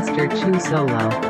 Master Chu Solo.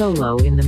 Solo in the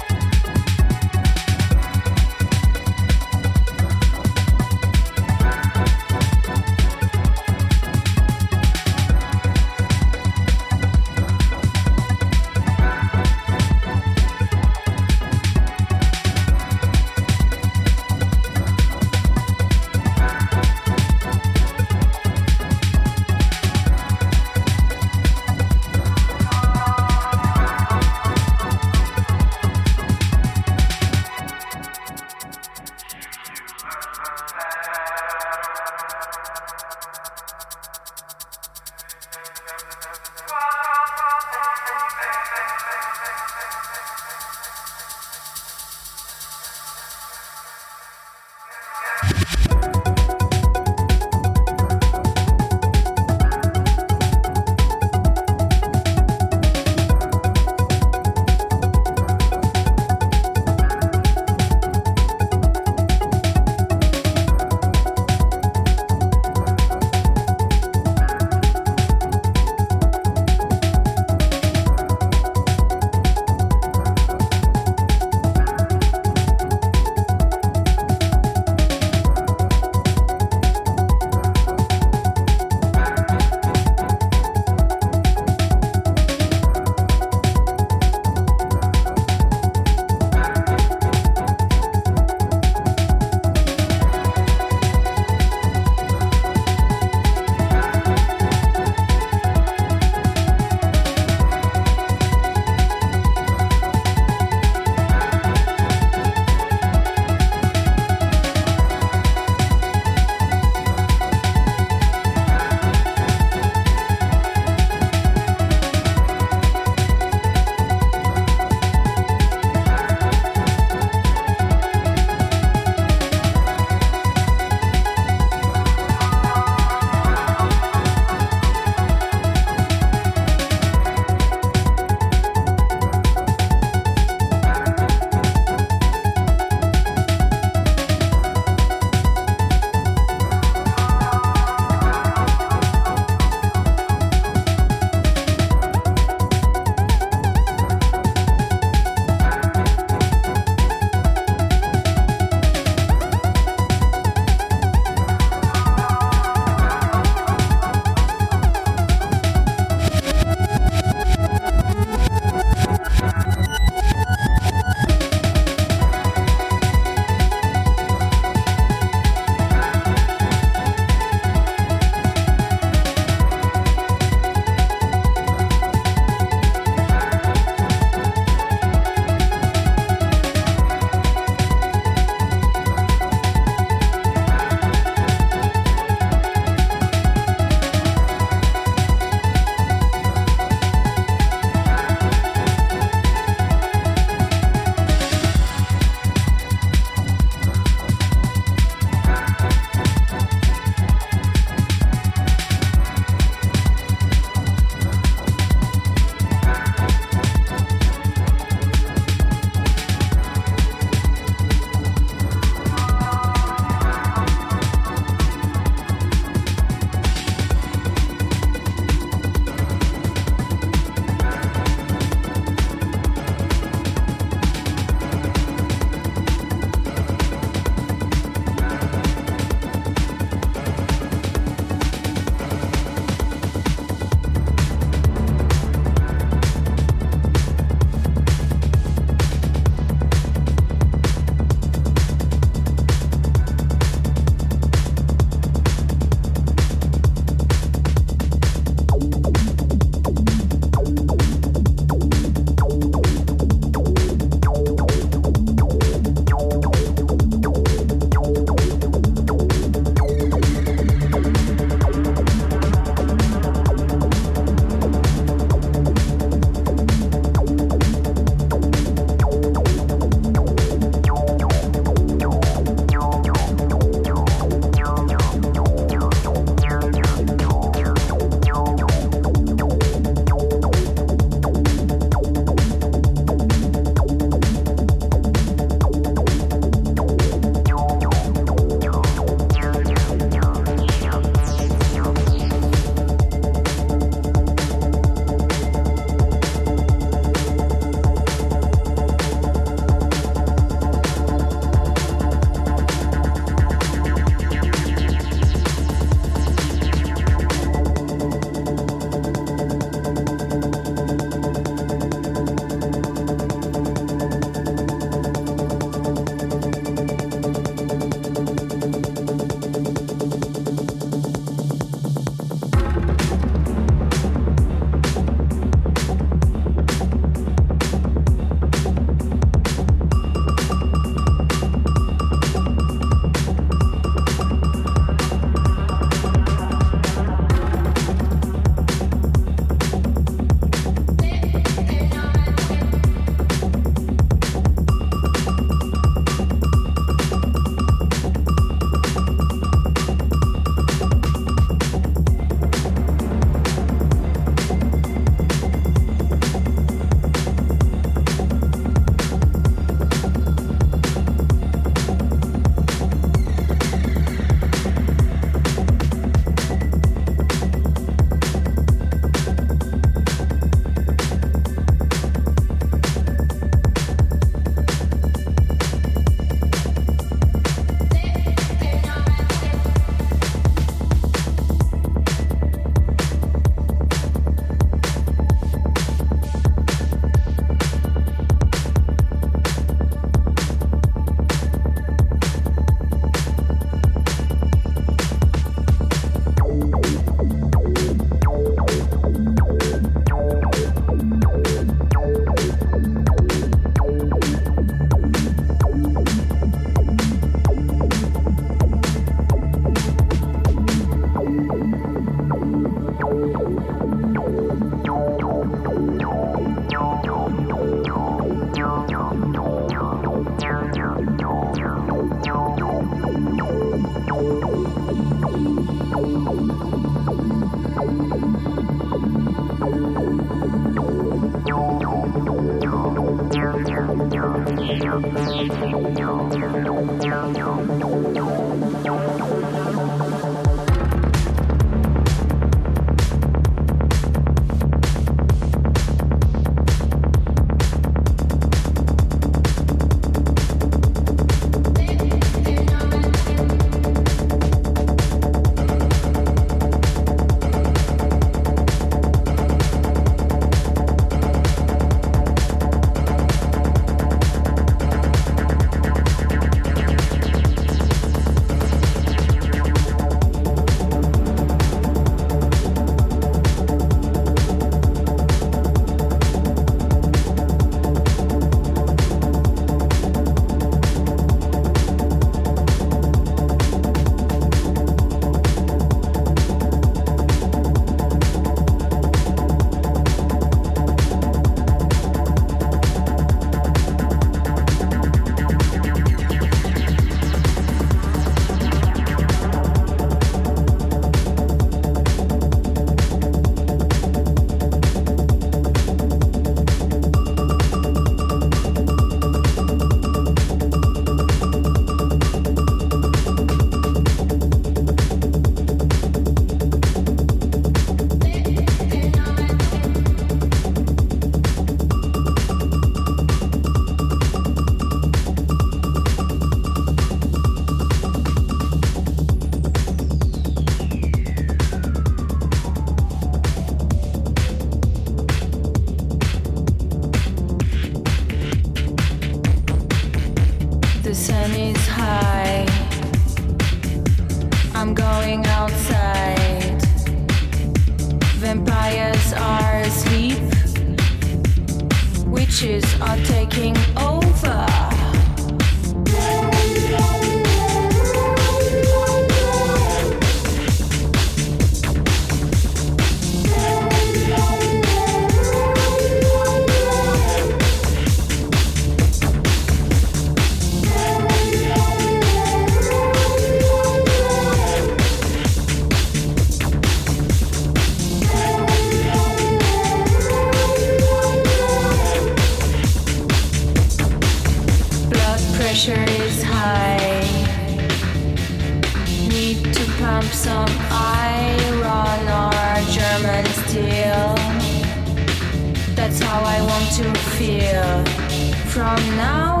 mix. Kitchen